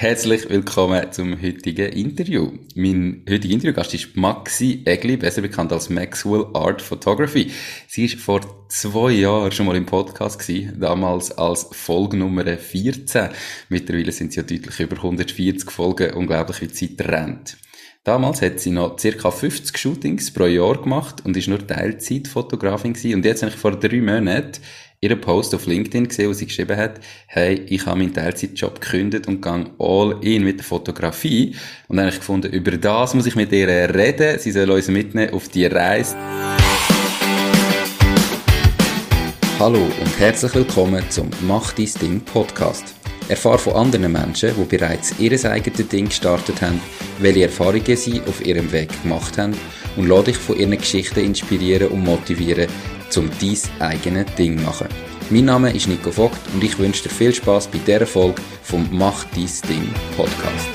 Herzlich willkommen zum heutigen Interview. Mein heutiger Interviewgast ist Maxi Egli, besser bekannt als Maxwell Art Photography. Sie ist vor zwei Jahren schon mal im Podcast gewesen, damals als Folge Nummer 14. Mittlerweile sind es ja deutlich über 140 Folgen, unglaublich wie Zeit rennt. Damals hat sie noch ca. 50 Shootings pro Jahr gemacht und ist nur Teilzeitfotografin gewesen. Und jetzt habe ich vor drei Monaten ihren Post auf LinkedIn gesehen, wo sie geschrieben hat, hey, ich habe meinen Teilzeitjob gekündigt und gehe all in mit der Fotografie. Und dann habe ich gefunden, über das muss ich mit ihr reden. Sie soll uns mitnehmen auf die Reise. Hallo und herzlich willkommen zum Mach dein Ding Podcast. Erfahre von anderen Menschen, die bereits ihr eigenes Ding gestartet haben, welche Erfahrungen sie auf ihrem Weg gemacht haben und lade dich von ihren Geschichten inspirieren und motivieren, um dein eigenes Ding machen. Mein Name ist Nico Vogt und ich wünsche dir viel Spaß bei dieser Folge vom Mach dein Ding Podcast.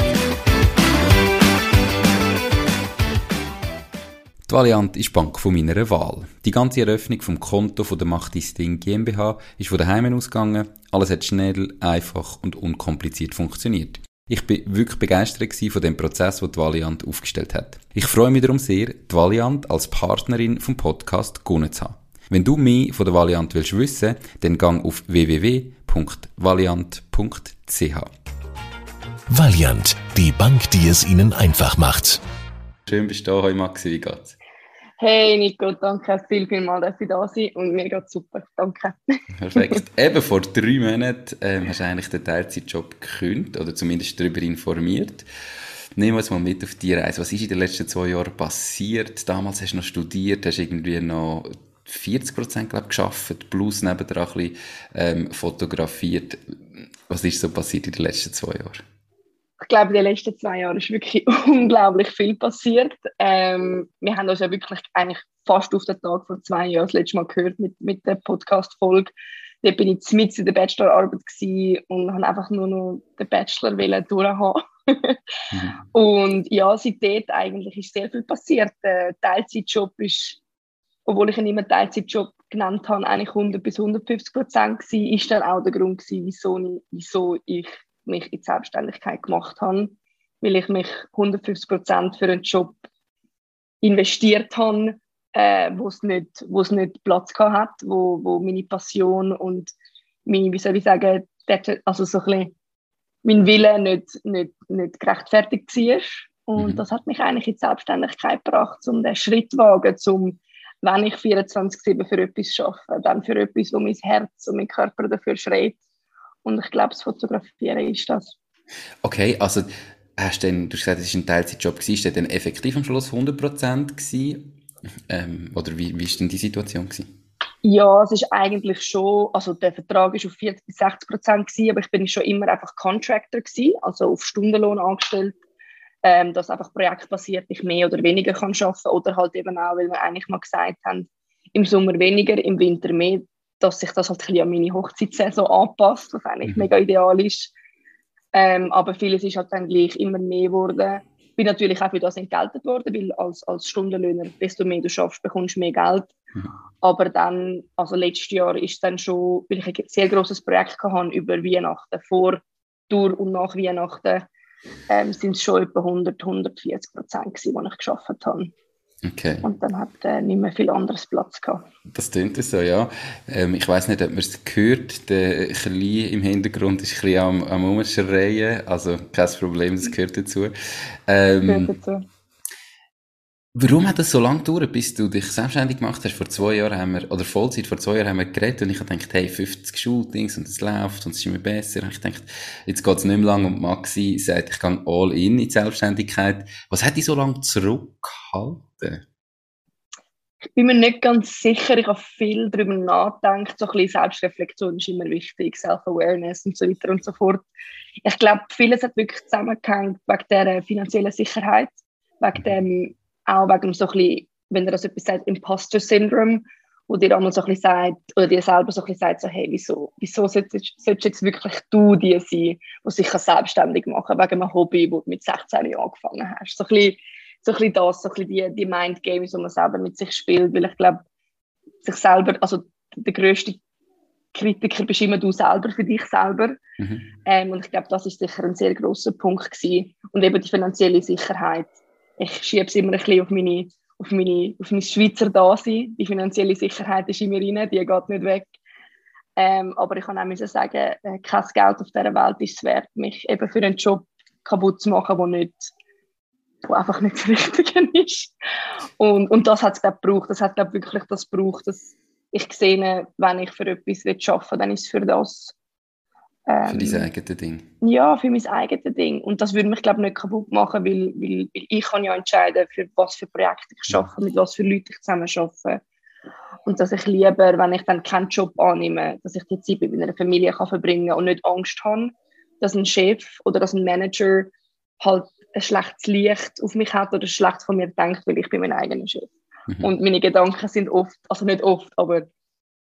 Die Valiant ist die Bank von meiner Wahl. Die ganze Eröffnung vom Konto von der Mach dein Ding GmbH ist von daheim ausgegangen. Alles hat schnell, einfach und unkompliziert funktioniert. Ich bin wirklich begeistert von dem Prozess, den die Valiant aufgestellt hat. Ich freue mich darum sehr, die Valiant als Partnerin vom Podcast gewonnen zu haben. Wenn du mehr von der Valiant willst wissen, dann gang auf www.valiant.ch. Valiant, die Bank, die es Ihnen einfach macht. Schön bist du da, Maxi, wie geht's? Hey Nico, danke viel, viel mal, dass ich da sein und mir geht's super, danke. Perfekt. Eben vor drei Monaten ähm, hast du eigentlich den Teilzeitjob gekündigt oder zumindest darüber informiert. Nehmen wir uns mal mit auf die Reise. Was ist in den letzten zwei Jahren passiert? Damals hast du noch studiert, hast irgendwie noch 40 Prozent, glaube geschafft, plus nebendran ein bisschen, ähm, fotografiert. Was ist so passiert in den letzten zwei Jahren? Ich glaube, in den letzten zwei Jahren ist wirklich unglaublich viel passiert. Ähm, wir haben uns ja wirklich eigentlich fast auf den Tag vor zwei Jahren das letzte Mal gehört mit, mit der Podcast-Folge. Da bin ich mit in der Bachelorarbeit und habe einfach nur noch den Bachelor durchhaben. mhm. Und ja, seitdem eigentlich ist sehr viel passiert. Der Teilzeitjob ist obwohl ich ihn immer Teilzeitjob genannt habe, eigentlich 100 bis 150 Prozent war, ist dann auch der Grund gewesen, wieso ich, wieso ich mich in die Selbstständigkeit gemacht habe, weil ich mich 150 Prozent für einen Job investiert habe, äh, wo es nicht, wo es nicht Platz hat, wo, wo meine Passion und meine, wie soll ich sagen, also so ein bisschen mein Wille nicht, nicht, nicht gerechtfertigt war. Und mhm. das hat mich eigentlich in die Selbstständigkeit gebracht, um den Schritt zu wagen, um wenn ich 24-7 für etwas arbeite, dann für etwas, wo mein Herz und mein Körper dafür schreit. Und ich glaube, das Fotografieren ist das. Okay, also hast denn, du hast gesagt, es war ein Teilzeitjob, war der dann effektiv am Schluss 100% gewesen? Ähm, oder wie, wie denn die Situation gewesen? Ja, es ist eigentlich schon, also der Vertrag war auf 40 bis 60 Prozent aber ich bin schon immer einfach Contractor gewesen, also auf Stundenlohn angestellt ähm, dass einfach projektbasiert ich mehr oder weniger kann schaffen oder halt eben auch, weil wir eigentlich mal gesagt haben, im Sommer weniger, im Winter mehr, dass sich das halt ein bisschen an meine Hochzeitssaison anpasst, was eigentlich mhm. mega ideal ist. Ähm, aber vieles ist halt dann gleich immer mehr geworden. Ich bin natürlich auch für das entgeltet worden, weil als, als Stundenlöhner, desto mehr du schaffst, bekommst du mehr Geld. Mhm. Aber dann, also letztes Jahr ist dann schon, weil ich ein sehr großes Projekt hatte über Weihnachten, vor, durch und nach Weihnachten, ähm, sind es schon etwa 100, 140 Prozent die ich geschafft habe. Okay. Und dann hat äh, nicht mehr viel anderes Platz gehabt. Das klingt so, ja. Ähm, ich weiß nicht, ob man es gehört. Der Kleine im Hintergrund ist ein bisschen am, am Umschreien. Also kein Problem, das gehört dazu. Ähm, gehört dazu. Warum hat es so lange gedauert, bis du dich selbstständig gemacht hast? Vor zwei Jahren haben wir, oder Vollzeit, vor zwei Jahren haben wir geredet und ich habe gedacht, hey, 50 Shootings und es läuft und es ist immer besser. Und ich dachte, jetzt geht es nicht mehr lang und Maxi sagt, ich gehe all in in die Selbstständigkeit. Was hat dich so lange zurückgehalten? Ich bin mir nicht ganz sicher. Ich habe viel darüber nachgedacht. So ein bisschen Selbstreflexion ist immer wichtig, Self-Awareness und so weiter und so fort. Ich glaube, vieles hat wirklich zusammengehängt wegen der finanziellen Sicherheit, wegen mhm. dem auch wegen so ein bisschen, wenn er das etwas sagt, Imposter Syndrome, wo dir einmal so ein bisschen sagt, oder dir selber so ein bisschen sagt, so, hey, wieso, wieso solltest, solltest jetzt wirklich du die sein, die sich selbstständig machen wegen einem Hobby, wo du mit 16 Jahren angefangen hast. So ein bisschen, so ein bisschen das, so ein bisschen die, die Mindgames, die man selber mit sich spielt, weil ich glaube, sich selber, also der grösste Kritiker bist immer du selber für dich selber. Mhm. Ähm, und ich glaube, das ist sicher ein sehr großer Punkt gewesen. Und eben die finanzielle Sicherheit. Ich schiebe es immer ein bisschen auf meine, auf meine, auf mein Schweizer Dasein. Die finanzielle Sicherheit ist immer rein, die geht nicht weg. Ähm, aber ich kann auch sagen, äh, kein Geld auf dieser Welt ist es wert, mich eben für einen Job kaputt zu machen, der nicht wo einfach nicht das Richtige ist. Und, und das hat es, gebraucht. Das hat, glaube wirklich das gebraucht, dass ich sehe, wenn ich für etwas arbeiten will, dann ist es für das. Ähm, für dein eigenes Ding? Ja, für mein eigenes Ding. Und das würde mich, glaube ich, nicht kaputt machen, weil, weil, weil ich kann ja entscheiden, für was für Projekte ich arbeite, mit was für Leuten ich zusammen arbeite. Und dass ich lieber, wenn ich dann keinen Job annehme, dass ich die Zeit mit meiner Familie kann verbringen kann und nicht Angst habe, dass ein Chef oder dass ein Manager halt ein schlechtes Licht auf mich hat oder schlecht von mir denkt, weil ich bin mein eigener Chef. Mhm. Und meine Gedanken sind oft, also nicht oft, aber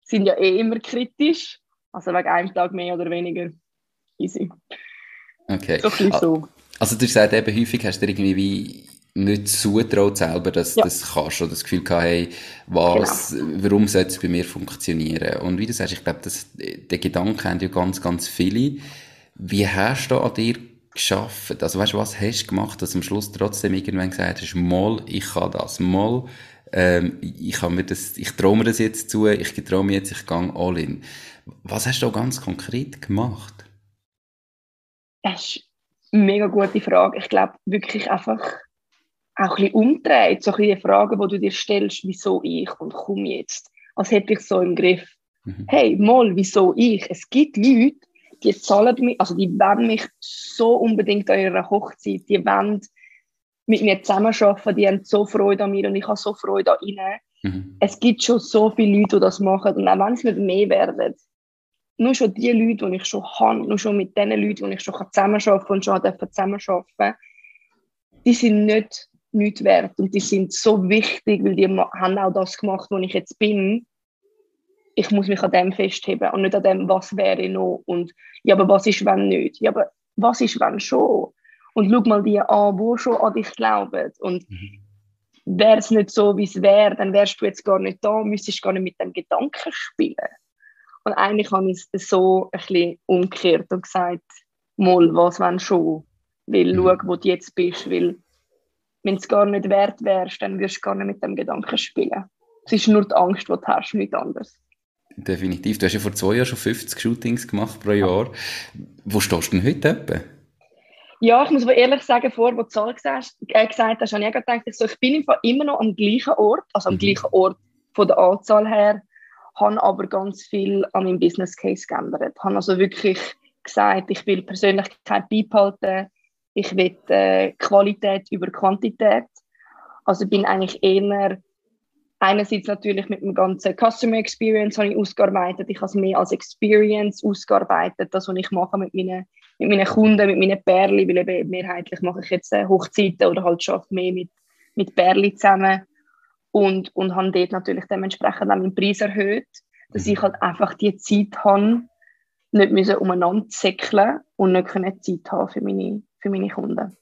sind ja eh immer kritisch. Also wegen einem Tag mehr oder weniger easy. Okay. So ein so. Also du sagst eben, häufig hast du irgendwie wie nicht zutraut selber, dass du ja. das kannst oder das Gefühl gehabt, hey, was, genau. warum sollte es bei mir funktionieren? Und wie du sagst, ich glaube, den Gedanken haben ja ganz, ganz viele. Wie hast du an dir geschafft? Also weißt du, was hast du gemacht, dass du am Schluss trotzdem irgendwann gesagt hast, mal, ich kann das, mal, ähm, ich, mir das, ich traue mir das jetzt zu, ich traue mir jetzt, ich gehe all in. Was hast du ganz konkret gemacht? Das ist eine mega gute Frage. Ich glaube wirklich einfach auch ein bisschen umdreht, so ein bisschen die Fragen, die du dir stellst, wieso ich und komm jetzt, als hätte ich so im Griff. Mhm. Hey, mal, wieso ich? Es gibt Leute, die zahlen mich, also die wollen mich so unbedingt an ihrer Hochzeit, die wollen mit mir zusammenarbeiten, die haben so Freude an mir und ich habe so Freude an ihnen. Mhm. Es gibt schon so viele Leute, die das machen und auch wenn es nicht mehr werden, nur schon die Leute, die ich schon habe, nur schon mit den Leuten, die ich schon zusammenarbeiten kann und schon zusammenarbeiten die sind nicht nichts wert und die sind so wichtig, weil die haben auch das gemacht, wo ich jetzt bin. Ich muss mich an dem festheben und nicht an dem, was wäre noch und ja, aber was ist, wenn nicht? Ja, aber was ist, wenn schon? Und schau mal die an, wo schon an dich glauben. Und mhm. wäre es nicht so, wie es wäre, dann wärst du jetzt gar nicht da, müsstest gar nicht mit dem Gedanken spielen. Und eigentlich habe ich es so ein bisschen umgekehrt und gesagt, mal, was wenn schon? Weil mhm. schau, wo du jetzt bist, weil wenn es gar nicht wert wärst, dann wirst du gar nicht mit dem Gedanken spielen. Es ist nur die Angst, die du hast, nichts anderes. Definitiv. Du hast ja vor zwei Jahren schon 50 Shootings gemacht pro Jahr. Wo stehst du denn heute etwa? Ja, ich muss aber ehrlich sagen, vor, wo du die Zahl gesagt, äh, gesagt hast, habe ich gedacht, ich, so, ich bin immer noch am gleichen Ort, also am mhm. gleichen Ort von der Anzahl her, habe aber ganz viel an meinem Business Case geändert. Ich habe also wirklich gesagt, ich will Persönlichkeit beibehalten, ich will äh, Qualität über Quantität. Also bin eigentlich eher einerseits natürlich mit dem ganzen Customer Experience habe ich ausgearbeitet. Ich habe es mehr als Experience ausgearbeitet, das, was ich mache mit meinen, mit meinen Kunden, mit meinen Perli, weil eben mehrheitlich mache ich jetzt äh, Hochzeiten oder halt schon mehr mit, mit Perli zusammen und, und habe dort natürlich dementsprechend auch meinen Preis erhöht, dass ich halt einfach die Zeit habe, nicht müssen umeinander zäckeln und nicht Zeit haben für meine, für meine Kunden.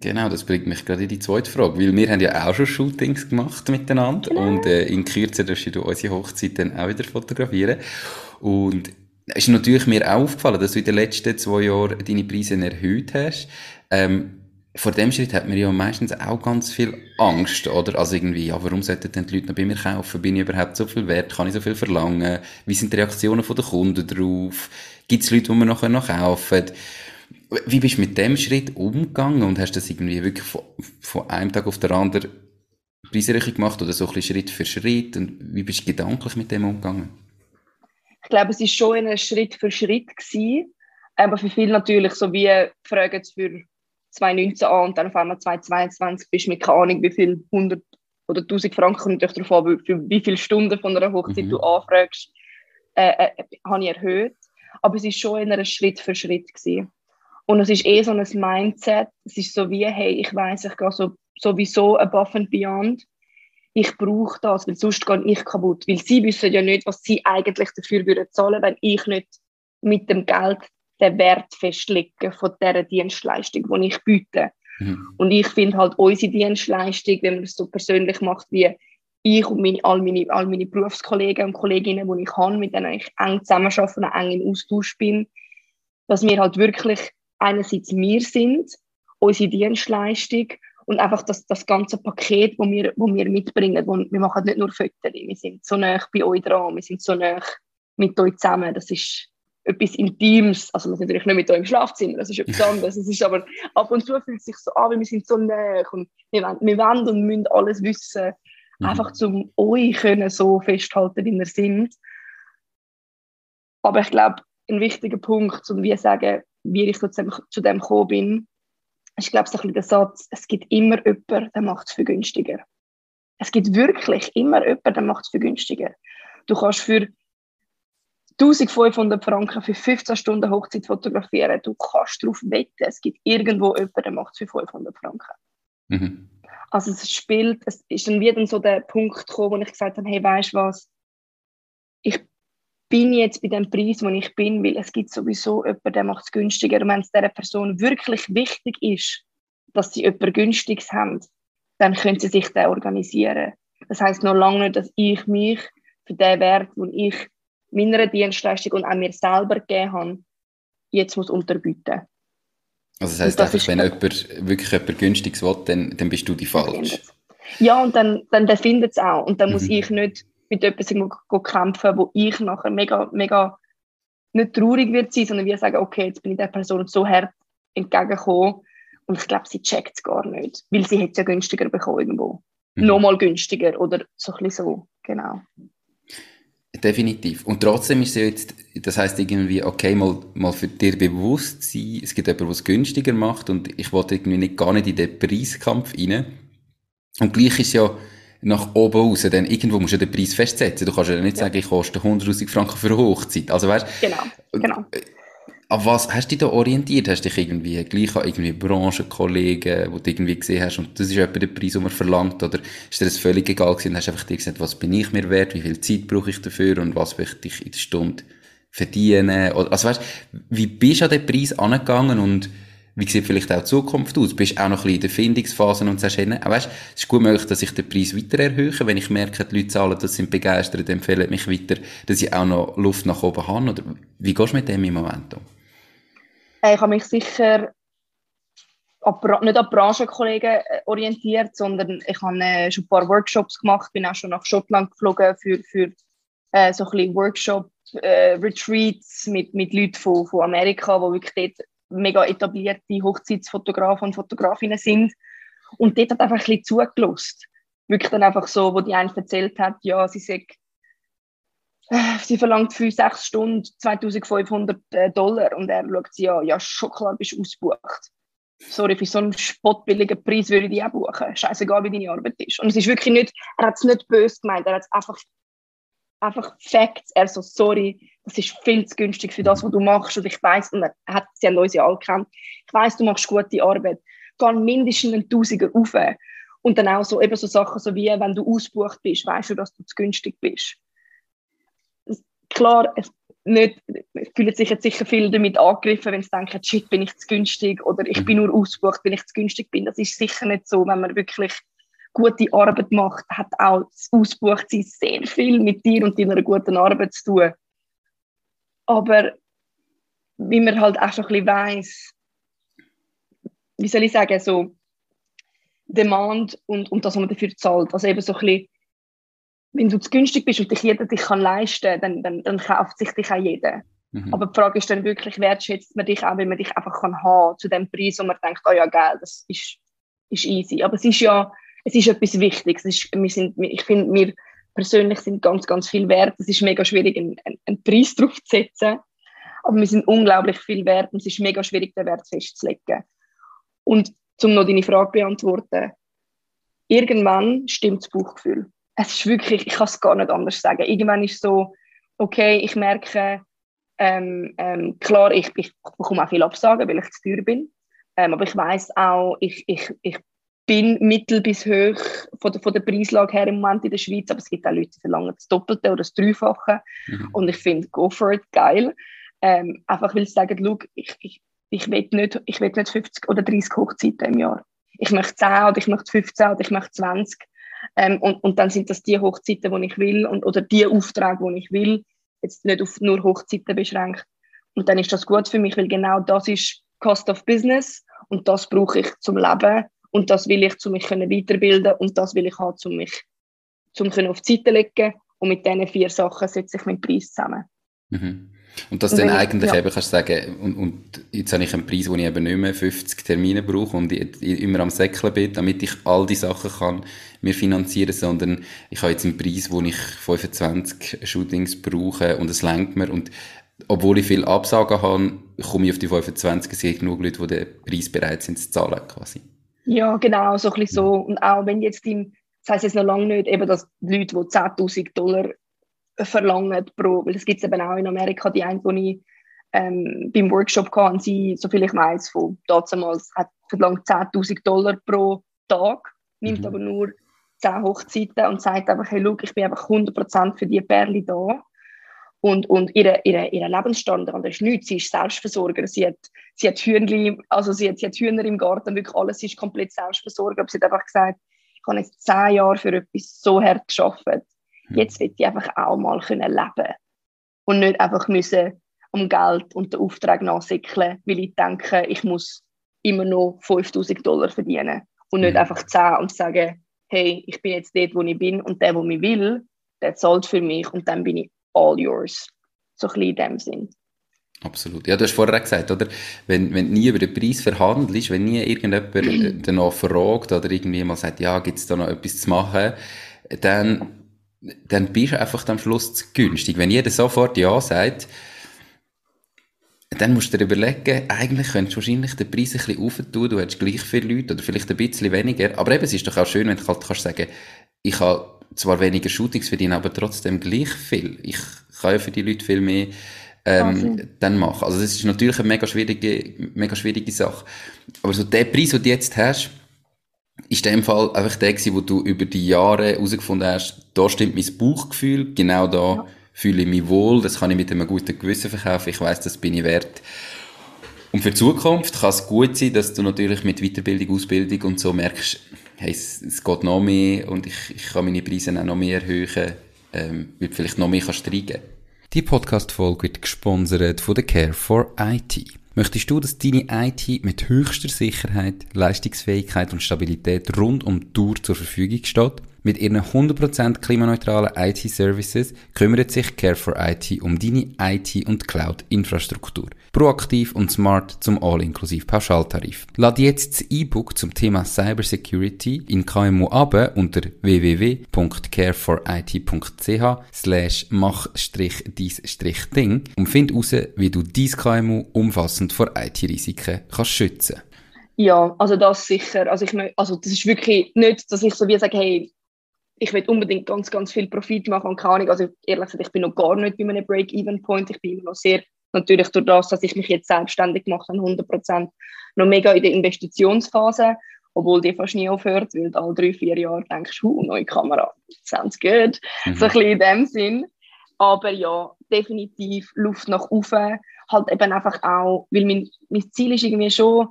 Genau, das bringt mich gerade in die zweite Frage, weil wir haben ja auch schon Shootings gemacht miteinander genau. und äh, in Kürze darfst du unsere Hochzeit dann auch wieder fotografieren und es ist natürlich mir auch aufgefallen, dass du in den letzten zwei Jahren deine Preise erhöht hast. Ähm, vor dem Schritt hat man ja meistens auch ganz viel Angst, oder? Also irgendwie, ja, warum sollten denn die Leute noch bei mir kaufen? Bin ich überhaupt so viel wert? Kann ich so viel verlangen? Wie sind die Reaktionen der Kunden drauf? Gibt es Leute, die man nachher noch kaufen? Wie bist du mit dem Schritt umgegangen und hast das irgendwie wirklich von, von einem Tag auf den anderen Preiserhöhung gemacht oder so ein bisschen Schritt für Schritt? Und wie bist du gedanklich mit dem umgegangen? Ich glaube, es war schon ein Schritt für Schritt gewesen, aber für viele natürlich so wie fragen für 2019 an und dann auf einmal 2022 bist du mit keine Ahnung wie viel 100 oder 1000 Franken natürlich darauf an, für wie viele Stunden von einer Hochzeit mhm. du anfragst, äh, äh, habe ich erhöht. Aber es war schon ein Schritt für Schritt gewesen. Und es ist eh so ein Mindset. Es ist so wie, hey, ich weiß, ich gehe so, sowieso above and beyond. Ich brauche das, weil sonst gehe ich kaputt. Weil sie wissen ja nicht, was sie eigentlich dafür würden zahlen, wenn ich nicht mit dem Geld den Wert festlege von dieser Dienstleistung, die ich biete. Mhm. Und ich finde halt unsere Dienstleistung, wenn man es so persönlich macht, wie ich und meine, all, meine, all meine Berufskollegen und Kolleginnen, die ich habe, mit denen ich eng zusammenarbeite und eng im Austausch bin, dass wir halt wirklich einerseits wir sind, unsere Dienstleistung und einfach das, das ganze Paket, das wir, wo wir mitbringen. Wo, wir machen nicht nur Fotos, wir sind so nah bei euch dran, wir sind so nah mit euch zusammen. Das ist etwas Intimes. Also wir sind natürlich nicht mit euch im Schlafzimmer, das ist etwas anderes. Es ist aber ab und zu fühlt es sich so an, wie wir sind so nah und wir wollen, wir wollen und müssen alles wissen. Mhm. Einfach um euch können so festhalten, wie wir sind. Aber ich glaube, ein wichtiger Punkt, um wie sagen, wie ich zu dem, zu dem gekommen bin, ist, glaube ich, so ein der Satz, es gibt immer jemanden, der macht es für günstiger. Es gibt wirklich immer jemanden, der macht es für günstiger. Du kannst für 1500 Franken für 15 Stunden Hochzeit fotografieren. Du kannst darauf wetten, es gibt irgendwo jemanden, der macht es für 500 Franken. Mhm. Also es spielt, es ist dann wieder so der Punkt gekommen, wo ich gesagt habe, hey, weißt du was, ich bin jetzt bei dem Preis, wo ich bin, weil es gibt sowieso jemanden, der macht es günstiger. Und wenn es dieser Person wirklich wichtig ist, dass sie jemanden günstiges haben, dann können sie sich da organisieren. Das heißt noch lange nicht, dass ich mich für den Wert, den ich meiner Dienstleistung und auch mir selber gegeben habe, jetzt muss unterbieten. Also das heißt das einfach, wenn jemand wirklich jemand günstiges will, dann, dann bist du die falsch. Ja, und dann, dann findet es auch. Und dann mhm. muss ich nicht mit etwas kämpfen, wo ich nachher mega, mega nicht traurig wird sein, sondern wir sagen, okay, jetzt bin ich der Person so hart entgegengekommen und ich glaube, sie checkt es gar nicht, weil sie hätte es ja günstiger bekommen irgendwo. Mhm. Nochmal günstiger oder so ein bisschen so, genau. Definitiv. Und trotzdem ist es jetzt, das heißt irgendwie, okay, mal, mal für dir bewusst sein, es gibt jemanden, der es günstiger macht und ich wollte irgendwie nicht, gar nicht in den Preiskampf rein. Und gleich ist ja, nach oben raus, dann irgendwo musst du den Preis festsetzen. Du kannst ja nicht ja. sagen, ich koste 100.000 Franken für eine Hochzeit. Also weißt, genau, genau. Auf was hast du dich da orientiert? Hast du dich irgendwie gleich an irgendwie Branchenkollegen, wo du irgendwie gesehen hast, und das ist etwa der Preis, den man verlangt, oder ist dir das völlig egal gewesen? Hast du einfach dir gesagt, was bin ich mir wert, wie viel Zeit brauche ich dafür und was möchte ich in der Stunde verdienen? Oder, also weißt, wie bist du an den Preis angegangen und wie sieht vielleicht auch die Zukunft aus? Bist auch noch ein bisschen in der Findungsphase und sagst, hey, weißt, es ist gut möglich, dass ich den Preis weiter erhöhe, wenn ich merke, die Leute zahlen, das sind begeistert, empfehlen mich weiter, dass ich auch noch Luft nach oben habe, oder wie gehst du mit dem im Moment um? Äh, ich habe mich sicher nicht an Branchenkollegen äh, orientiert, sondern ich habe äh, schon ein paar Workshops gemacht, bin auch schon nach Schottland geflogen für, für so ein bisschen Workshop, äh, Retreats mit, mit Leuten von, von Amerika, die wirklich dort mega etablierte Hochzeitsfotografen und Fotografinnen sind. Und dort hat einfach ein bisschen zugelost. Wirklich dann einfach so, wo die eine erzählt hat, ja, sie sagt, sie verlangt für sechs Stunden 2500 äh, Dollar und er schaut sie an, ja, schon klar, bist du ausgebucht. Sorry, für so einen spottbilligen Preis würde ich die auch buchen. Scheißegal, wie deine Arbeit ist. Und es ist wirklich nicht, er hat es nicht böse gemeint, er hat es einfach, einfach Facts. Er so, sorry, das ist viel zu günstig für das, was du machst. Und ich weiß, und er hat, sie haben uns ja alle gekannt, ich weiß, du machst gute Arbeit. Geh mindestens einen Tausiger rauf. Und dann auch so, eben so Sachen, so wie, wenn du ausgebucht bist, weißt du, dass du zu günstig bist. Klar, es nicht, fühlen sich jetzt sicher viele damit angegriffen, wenn sie denken, shit, bin ich zu günstig oder ich bin nur ausgebucht, wenn ich zu günstig bin. Das ist sicher nicht so, wenn man wirklich gute Arbeit macht, hat auch das Ausbuchtsein sehr viel mit dir und deiner guten Arbeit zu tun. Aber wie man halt auch schon ein bisschen weiss, wie soll ich sagen, so Demand und, und das, was man dafür zahlt. Also eben so ein bisschen, wenn du zu günstig bist und dich jeder dich kann leisten dann, dann, dann kauft sich dich auch jeder. Mhm. Aber die Frage ist dann wirklich, wertschätzt man dich auch, wenn man dich einfach kann haben zu dem Preis, wo man denkt, oh ja, geil, das ist, ist easy. Aber es ist ja, es ist etwas Wichtiges. Es ist, wir sind, ich finde, wir persönlich sind ganz, ganz viel wert. Es ist mega schwierig, einen, einen Preis drauf zu setzen. Aber wir sind unglaublich viel wert und es ist mega schwierig, den Wert festzulegen. Und um noch deine Frage zu beantworten, irgendwann stimmt das Bauchgefühl. Es ist wirklich, ich kann es gar nicht anders sagen. Irgendwann ist es so, okay, ich merke, ähm, ähm, klar, ich, ich bekomme auch viel Absagen, weil ich zu teuer bin. Ähm, aber ich weiß auch, ich, ich, ich bin mittel bis hoch von der, von der Preislage her im Moment in der Schweiz, aber es gibt auch Leute, die verlangen das Doppelte oder das Dreifache. Mhm. Und ich finde, go for it, geil. Ähm, einfach weil sie sagen, look, ich, ich, ich will nicht, nicht 50 oder 30 Hochzeiten im Jahr. Ich möchte 10 oder ich möchte 15 oder ich möchte 20. Ähm, und, und dann sind das die Hochzeiten, die ich will und, oder die Aufträge, die ich will. Jetzt nicht auf nur Hochzeiten beschränkt. Und dann ist das gut für mich, weil genau das ist Cost of Business und das brauche ich zum Leben und das will ich, um mich weiterbilden und das will ich haben, um mich zum auf die Seite legen und mit diesen vier Sachen setze ich meinen Preis zusammen. Mhm. Und das dann eigentlich ja. eben kannst sagen, und, und jetzt habe ich einen Preis, wo ich eben nicht mehr 50 Termine brauche und ich, ich immer am Säckeln bin, damit ich all die Sachen kann mir finanzieren, sondern ich habe jetzt einen Preis, wo ich 25 Shootings brauche und es lenkt mir und obwohl ich viel Absagen habe, komme ich auf die 25, es gibt genug Leute, die den Preis bereit sind zu zahlen, quasi. Ja, genau, so ein bisschen so. Und auch wenn jetzt im, das heisst jetzt noch lange nicht, eben, dass die Leute, die 10.000 Dollar verlangen pro, weil es gibt eben auch in Amerika die eine, die ich ähm, beim Workshop hatte, sie, soviel ich weiß, von damals hat verlangt 10.000 Dollar pro Tag, nimmt mhm. aber nur 10 Hochzeiten und sagt einfach, hey, look, ich bin einfach 100% für die Perle da. Und, und ihre, ihre, ihre Lebensstandard ist nichts. Sie ist Selbstversorger. Sie hat, sie hat Hühnchen, also sie hat, sie hat Hühner im Garten, wirklich alles. Sie ist komplett Selbstversorger. Aber sie hat einfach gesagt, ich habe jetzt zehn Jahre für etwas so hart geschafft. Jetzt will ich einfach auch mal können leben und nicht einfach müssen um Geld und den Auftrag nachsickeln, weil ich denke, ich muss immer noch 5000 Dollar verdienen und nicht mhm. einfach 10 und sagen, hey, ich bin jetzt dort, wo ich bin und der, wo mich will, der zahlt für mich und dann bin ich all yours. So ein bisschen in dem Sinn. Absolut. Ja, du hast vorher gesagt, oder? Wenn, wenn du nie über den Preis verhandelst, wenn nie irgendjemand äh, danach fragt oder irgendwie mal sagt, ja, gibt es da noch etwas zu machen, dann dann bist du einfach am Schluss zu günstig. Wenn jeder sofort Ja sagt, dann musst du dir überlegen, eigentlich könntest du wahrscheinlich den Preis ein bisschen aufentun, du hättest gleich viele Leute oder vielleicht ein bisschen weniger, aber eben, es ist doch auch schön, wenn du halt kannst sagen, ich habe zwar weniger Shootings verdienen, aber trotzdem gleich viel. Ich kann ja für die Leute viel mehr ähm, dann machen. Also das ist natürlich eine mega schwierige, mega schwierige Sache. Aber so der Preis, den du jetzt hast, ist in dem Fall einfach der gewesen, wo du über die Jahre herausgefunden hast, da stimmt mein Bauchgefühl, genau da ja. fühle ich mich wohl, das kann ich mit einem guten Gewissen verkaufen, ich weiß, das bin ich wert. Und für die Zukunft kann es gut sein, dass du natürlich mit Weiterbildung, Ausbildung und so merkst, hey, es, es geht noch mehr und ich, ich kann meine Preise auch noch mehr erhöhen, ähm, weil du vielleicht noch mehr kannst steigen. Die Podcast-Folge wird gesponsert von der Care for IT. Möchtest du, dass deine IT mit höchster Sicherheit, Leistungsfähigkeit und Stabilität rund um die Tour zur Verfügung steht? Mit ihren 100% klimaneutralen IT-Services kümmert sich Care4IT um deine IT- und Cloud-Infrastruktur. Proaktiv und smart zum All-inklusiv Pauschaltarif. Lad jetzt das E-Book zum Thema Cybersecurity in KMU ab unter www.care4it.ch slash mach-dies-ding und find heraus, wie du dein KMU umfassend vor IT-Risiken kannst schützen ja, also das sicher. Also, ich, also das ist wirklich nicht, dass ich so wie sage, hey, ich will unbedingt ganz, ganz viel Profit machen und keine Ahnung, also ehrlich gesagt, ich bin noch gar nicht bei einem Break-Even-Point, ich bin immer noch sehr, natürlich durch das, dass ich mich jetzt selbstständig mache, 100% noch mega in der Investitionsphase, obwohl die fast nie aufhört, weil du alle drei, vier Jahre denkst, huh, neue Kamera, sounds good, mhm. so ein bisschen in dem Sinn. Aber ja, definitiv Luft nach oben, halt eben einfach auch, weil mein, mein Ziel ist irgendwie schon,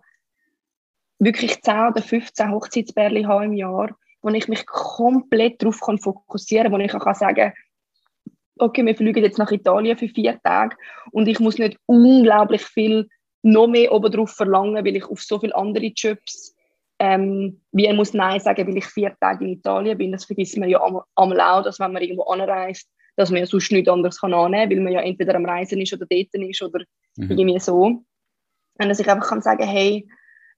wirklich 10 oder 15 Hochzeitsbärli haben im Jahr wo ich mich komplett darauf fokussieren kann, wo ich auch kann sagen okay, wir fliegen jetzt nach Italien für vier Tage und ich muss nicht unglaublich viel noch mehr oben drauf verlangen, weil ich auf so viele andere Jobs ähm, wie er muss Nein sagen, weil ich vier Tage in Italien bin. Das vergisst man ja einmal auch, dass wenn man irgendwo anreist, dass man ja sonst nichts anderes kann annehmen kann, weil man ja entweder am Reisen ist oder dort ist oder mhm. irgendwie so. Und dass ich einfach kann sagen, hey,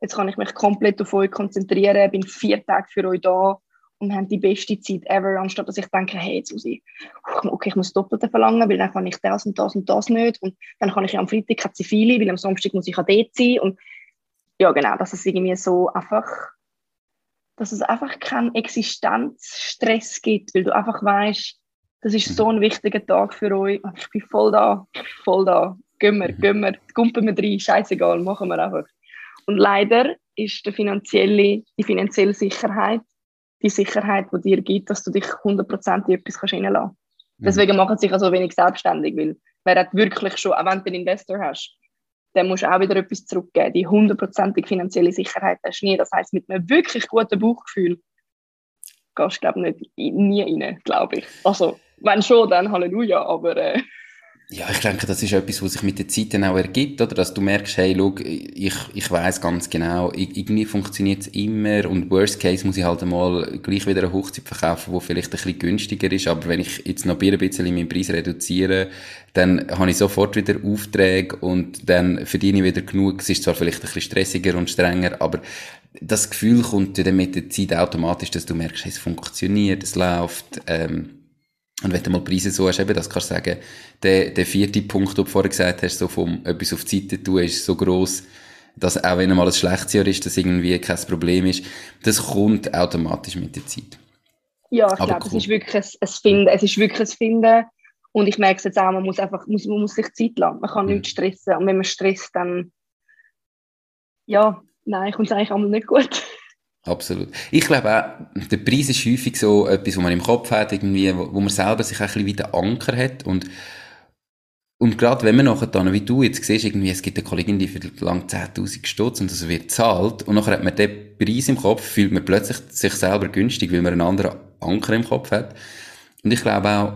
Jetzt kann ich mich komplett auf euch konzentrieren, bin vier Tage für euch da und haben die beste Zeit ever, anstatt dass ich denke, hey, jetzt muss ich, okay, ich muss Doppelte verlangen, weil dann kann ich das und das und das nicht und dann kann ich ja am Freitag keine Zivile, weil am Samstag muss ich an dort sein und ja, genau, dass es irgendwie so einfach, dass es einfach keinen Existenzstress gibt, weil du einfach weißt, das ist so ein wichtiger Tag für euch. Ich bin voll da, voll da. Gehen wir, mhm. gehen wir, gumpen wir rein, scheißegal, machen wir einfach. Und leider ist die finanzielle, die finanzielle Sicherheit die Sicherheit, die dir gibt, dass du dich 100% in etwas reinlassen kannst. Mhm. Deswegen machen sich auch so wenig selbstständig, weil wer hat wirklich schon, auch wenn du einen Investor hast, dann musst du auch wieder etwas zurückgeben. Die 100%ige finanzielle Sicherheit hast du nie. Das heißt, mit einem wirklich guten Bauchgefühl gehst du, glaube ich, nie rein, glaube ich. Also, wenn schon, dann Halleluja, aber... Äh, ja, ich denke, das ist etwas, was sich mit der Zeit dann auch ergibt, oder? Dass du merkst, hey, schau, ich, ich weiss ganz genau, irgendwie funktioniert es immer und worst case muss ich halt einmal gleich wieder eine Hochzeit verkaufen, die vielleicht ein bisschen günstiger ist, aber wenn ich jetzt noch ein bisschen meinen Preis reduziere, dann habe ich sofort wieder Aufträge und dann verdiene ich wieder genug. Es ist zwar vielleicht ein bisschen stressiger und strenger, aber das Gefühl kommt dann mit der Zeit automatisch, dass du merkst, hey, es funktioniert, es läuft, ähm, und wenn du mal Preise so hast, eben, das kannst du sagen, der, der vierte Punkt, den du vorher gesagt hast, so vom etwas auf die Seite tun, ist so gross, dass auch wenn mal ein schlechtes Jahr ist, das irgendwie kein Problem ist. Das kommt automatisch mit der Zeit. Ja, ich glaube, cool. es ist wirklich ein, ein Finden. Es ist wirklich ein Finden. Und ich merke es jetzt auch, man muss einfach, muss, man muss sich Zeit lassen. Man kann mhm. nicht stressen. Und wenn man stresst, dann, ja, nein, kommt es eigentlich einmal nicht gut. Absolut. Ich glaube auch, der Preis ist häufig so etwas, wo man im Kopf hat, irgendwie, wo, wo man selber sich ein bisschen wie den Anker hat und und gerade wenn man nachher dann, wie du jetzt siehst, irgendwie, es gibt eine Kollegin, die verlangt 10.000 Stutz und das wird zahlt und nachher hat man den Preis im Kopf, fühlt man plötzlich sich selber günstig, weil man einen anderen Anker im Kopf hat. Und ich glaube auch,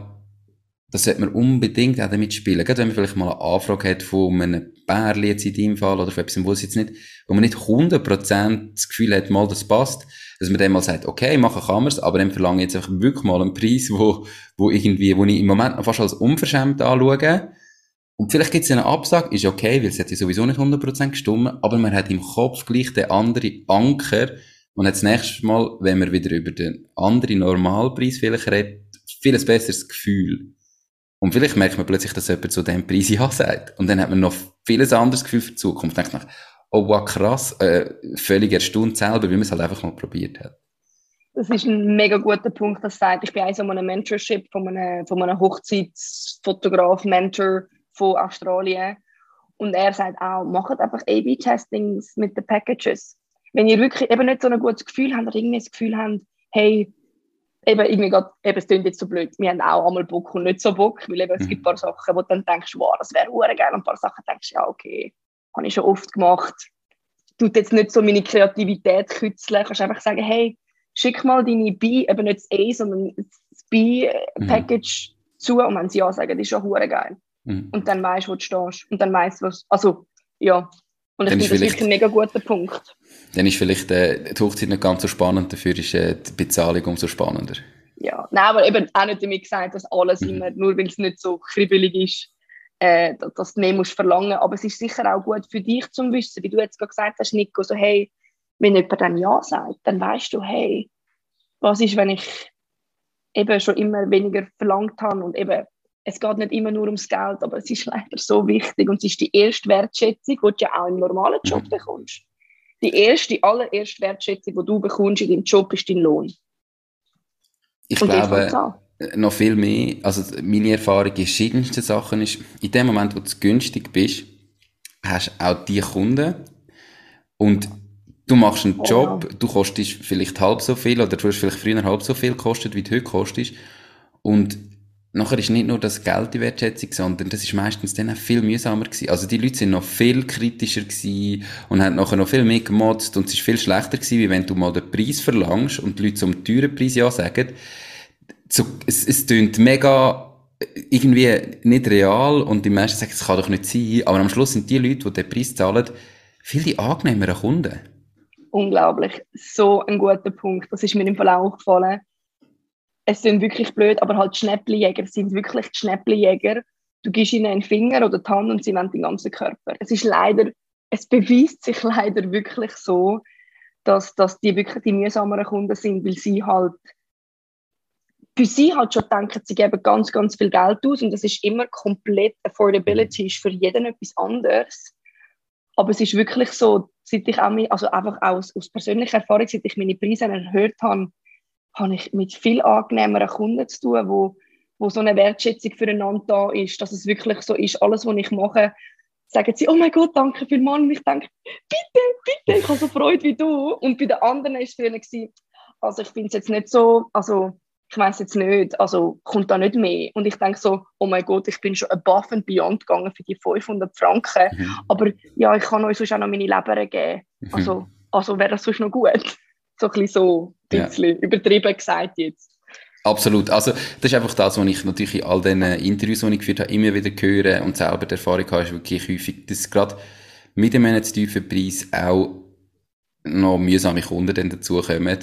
das sollte man unbedingt auch damit spielen. Gerade wenn man vielleicht mal eine Anfrage hat von einem Bärli jetzt in deinem Fall oder von etwas, wo es jetzt nicht, wo man nicht 100% das Gefühl hat, mal das passt, dass man dann mal sagt, okay, machen kann man es, aber dann verlange ich jetzt einfach wirklich mal einen Preis, wo, wo irgendwie, wo ich im Moment noch fast als unverschämt anschaue. Und vielleicht gibt es einen Absag, ist okay, weil es hat ja sowieso nicht 100% gestimmt, aber man hat im Kopf gleich den anderen Anker und hat das nächste Mal, wenn man wieder über den anderen Normalpreis vielleicht redet, viel besseres Gefühl. Und vielleicht merkt man plötzlich, dass jemand zu diesem Preis Ja sagt. Und dann hat man noch vieles anderes Gefühl für die Zukunft. Denkt nach, oh wow, krass, äh, völlig erstaunt selber, weil man es halt einfach mal probiert hat. Das ist ein mega guter Punkt, das sagt. Ich bin auch so einem Mentorship von einem, von einem Hochzeitsfotograf, Mentor von Australien. Und er sagt auch, macht einfach A-B-Testings mit den Packages. Wenn ihr wirklich eben nicht so ein gutes Gefühl habt oder irgendwie das Gefühl habt, hey, eben irgendwie grad, eben, es klingt jetzt so blöd, wir haben auch einmal Bock und nicht so Bock, weil eben, es gibt ein paar Sachen, wo du dann denkst, wow, das wäre geil, und ein paar Sachen denkst, ja, okay, habe ich schon oft gemacht. Tut jetzt nicht so meine Kreativität kützeln, kannst einfach sagen, hey, schick mal deine B, eben nicht das A, sondern das B-Package mhm. zu und wenn sie ja sagen, das ist schon geil. Mhm. Und dann weißt du, wo du stehst. Und dann weißt du, was, also, ja. Und ich finde, das ist ein mega guter Punkt dann ist vielleicht äh, die Hochzeit nicht ganz so spannend, dafür ist äh, die Bezahlung umso spannender. Ja, nein, aber eben auch nicht damit gesagt, dass alles mhm. immer, nur weil es nicht so kribbelig ist, äh, dass du mehr musst verlangen Aber es ist sicher auch gut für dich zum Wissen, wie du jetzt gerade gesagt hast, Nico, so hey, wenn jemand dann Ja sagt, dann weißt du, hey, was ist, wenn ich eben schon immer weniger verlangt habe und eben es geht nicht immer nur ums Geld, aber es ist leider so wichtig und es ist die erste Wertschätzung, die du ja auch im normalen Job mhm. bekommst die erste, allererste Wertschätzung, die du bekommst in deinem Job, ist dein Lohn. Ich Und glaube, noch viel mehr, also meine Erfahrung in verschiedensten Sachen ist, in dem Moment, wo du günstig bist, hast du auch die Kunden und du machst einen Job, oh. du kostest vielleicht halb so viel oder du hast vielleicht früher halb so viel gekostet, wie du heute kostest und nachher ist nicht nur das Geld die Wertschätzung, sondern das ist meistens dann auch viel mühsamer gewesen. Also die Leute sind noch viel kritischer gewesen und haben nachher noch viel mehr gemotzt und es ist viel schlechter gewesen, wie wenn du mal den Preis verlangst und die Leute zum teuren Preis ja sagen. So, es, es tönt mega irgendwie nicht real und die meisten sagen, es kann doch nicht sein, aber am Schluss sind die Leute, die den Preis zahlen, viel die angenehmeren Kunden. Unglaublich. So ein guter Punkt. Das ist mir im Fall auch gefallen es sind wirklich blöd, aber halt Schnäppchenjäger sind wirklich Schnäppchenjäger. Du gibst ihnen einen Finger oder die Hand und sie nehmen den ganzen Körper. Es ist leider, es beweist sich leider wirklich so, dass, dass die wirklich die mühsameren Kunden sind, weil sie halt für sie halt schon denken, sie geben ganz, ganz viel Geld aus und das ist immer komplett Affordability, ist für jeden etwas anderes. Aber es ist wirklich so, seit ich auch, also einfach aus, aus persönlicher Erfahrung, seit ich meine Preise erhöht habe, habe ich mit viel angenehmeren Kunden zu tun, wo, wo so eine Wertschätzung füreinander da ist, dass es wirklich so ist, alles, was ich mache, sagen sie, oh mein Gott, danke vielmals. Und ich denke, bitte, bitte, ich habe so Freude wie du. Und bei den anderen war es für gewesen, also ich finde es jetzt nicht so, also ich weiß jetzt nicht, also kommt da nicht mehr. Und ich denke so, oh mein Gott, ich bin schon above and beyond gegangen für die 500 Franken. Mhm. Aber ja, ich kann euch sonst auch noch meine Leber geben. Also, also wäre das sonst noch gut. So ein bisschen so, ein bisschen ja. übertrieben gesagt jetzt. Absolut. Also, das ist einfach das, was ich natürlich in all den Interviews, die ich geführt habe, immer wieder höre und selber die Erfahrung habe, ist wirklich häufig, dass gerade mit dem tiefen Preis auch noch mühsame Kunden dann dazukommen.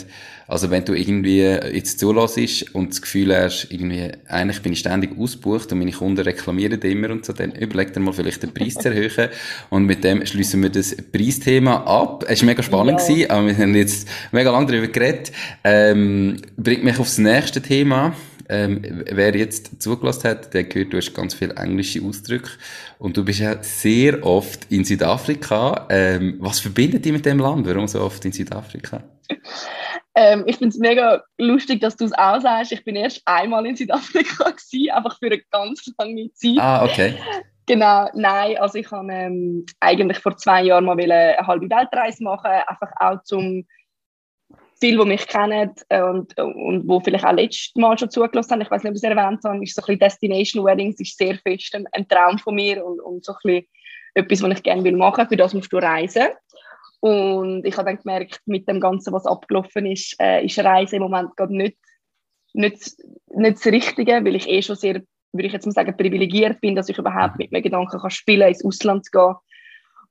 Also wenn du irgendwie jetzt zulässt und das Gefühl hast, irgendwie, eigentlich bin ich ständig ausgebucht und meine Kunden reklamieren immer und so, dann überleg dir mal vielleicht den Preis zu erhöhen. Und mit dem schließen wir das Preisthema ab. Es war mega spannend, ja. gewesen, aber wir haben jetzt mega lange darüber geredet. Ähm, bringt mich aufs nächste Thema. Ähm, wer jetzt zugelassen hat, der gehört, du hast ganz viele englische Ausdrücke und du bist ja sehr oft in Südafrika. Ähm, was verbindet dich mit dem Land? Warum so oft in Südafrika? Ähm, ich finde es mega lustig, dass du es auch sagst. Ich bin erst einmal in Südafrika gewesen, einfach für eine ganz lange Zeit. Ah, okay. Genau, nein, also ich habe ähm, eigentlich vor zwei Jahren mal eine halbe Weltreise machen, einfach auch zum viele, die mich kennen äh, und, und wo vielleicht auch letztes Mal schon zugelassen haben, ich weiß nicht, ob ich es erwähnt habe, ist so ein bisschen Destination Weddings, ist sehr fest ein, ein Traum von mir und, und so ein bisschen etwas, was ich gerne will machen. Für das musst du reisen. Und ich habe dann gemerkt, mit dem Ganzen, was abgelaufen ist, äh, ist Reisen im Moment gerade nicht, nicht, nicht das Richtige, weil ich eh schon sehr, würde ich jetzt mal sagen, privilegiert bin, dass ich überhaupt mit mir Gedanken kann spielen ins Ausland zu gehen.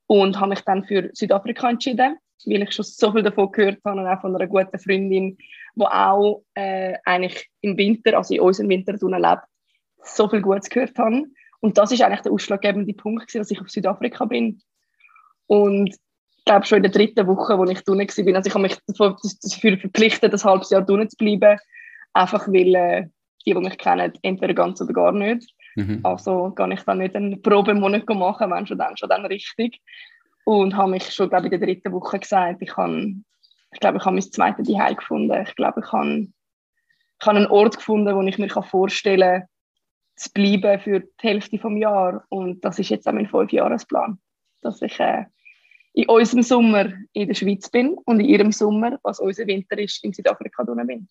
Und habe mich dann für Südafrika entschieden weil ich schon so viel davon gehört habe und auch von einer guten Freundin, die auch äh, eigentlich im Winter, also in unserem Winter lebt, so viel Gutes gehört habe. Und das ist eigentlich der ausschlaggebende Punkt, gewesen, dass ich auf Südafrika bin. Und ich glaube schon in der dritten Woche, wo ich drinnen war, also ich habe mich dafür verpflichtet, ein halbes Jahr drinnen zu bleiben, einfach weil äh, die, die mich kennen, entweder ganz oder gar nicht. Mhm. Also kann ich dann nicht einen Probemonat machen, wenn schon dann, schon dann richtig. Und habe mich schon, glaube ich, in der dritten Woche gesagt, ich, habe, ich glaube, ich habe mein zweites Zuhause gefunden. Ich glaube, ich habe, ich habe einen Ort gefunden, wo ich mir vorstellen kann, zu bleiben für die Hälfte des Jahres. Und das ist jetzt auch mein Fünfjahresplan, dass ich äh, in unserem Sommer in der Schweiz bin und in ihrem Sommer, was unser Winter ist, in Südafrika bin.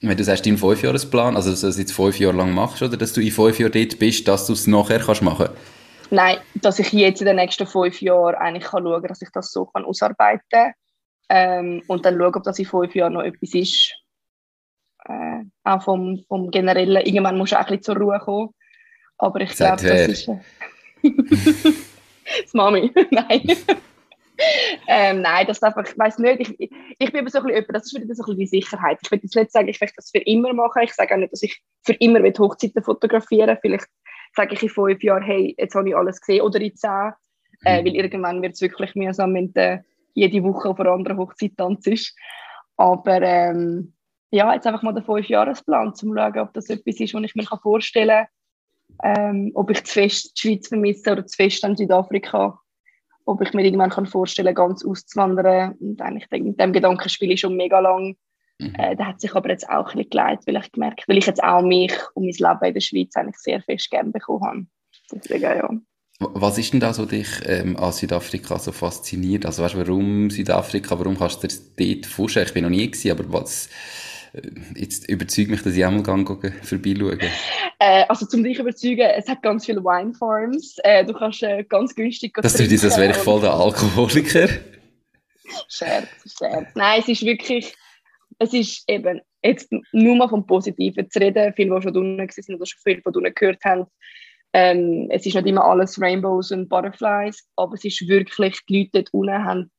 Wenn du sagst, dein Fünfjahresplan, also dass du das jetzt fünf Jahre lang machst, oder dass du in fünf Jahren dort bist, dass du es nachher kannst machen kannst? Nein, dass ich jetzt in den nächsten fünf Jahren eigentlich kann schauen kann, dass ich das so kann ausarbeiten kann. Ähm, und dann schauen, ob das in fünf Jahren noch etwas ist. Äh, auch vom, vom Generellen. Irgendwann muss du auch ein bisschen zur Ruhe kommen. Aber ich glaube, das ist... Äh, das Mami, nein. ähm, nein, das einfach, ich weiß nicht, ich, ich bin aber so ein bisschen, das ist wieder so ein bisschen die Sicherheit. Ich will jetzt nicht sagen, ich möchte das für immer machen. Ich sage auch nicht, dass ich für immer Hochzeiten fotografieren. Vielleicht sage ich in fünf Jahren, hey, jetzt habe ich alles gesehen oder in zehn. Äh, mhm. weil irgendwann wird es wirklich mühsam, wenn du jede Woche auf einer anderen Hochzeit tanzt. Aber ähm, ja, jetzt einfach mal den Fünfjahresplan, um zu schauen, ob das etwas ist, was ich mir vorstellen kann. Ähm, ob ich zu fest die Schweiz vermisse oder zu fest an Südafrika. Ob ich mir irgendwann kann vorstellen kann, ganz auszuwandern. Und eigentlich mit dem Gedanken spiele ich schon mega lang. Mhm. Äh, der hat sich aber jetzt auch ein bisschen geleitet, weil ich gemerkt weil ich jetzt auch mich und mein Leben in der Schweiz eigentlich sehr fest gerne bekommen habe. Deswegen, ja. Was ist denn das, was dich ähm, an Südafrika so fasziniert? Also weißt du, warum Südafrika, warum kannst du dir dort vorstellen? Ich bin noch nie gewesen, aber was, äh, jetzt überzeugt mich, dass ich auch mal gehe, vorbeischauen äh, Also zum dich überzeugen, es hat ganz viele Winefarms, äh, du kannst äh, ganz günstig Das tut als wäre ich voll der Alkoholiker. Scherz, Scherz. Nein, es ist wirklich es ist eben jetzt nur mal vom Positiven zu reden, viele, die schon unten waren oder schon viel von unten gehört haben. Ähm, es ist nicht immer alles Rainbows und Butterflies, aber es ist wirklich, die Leute dort unten haben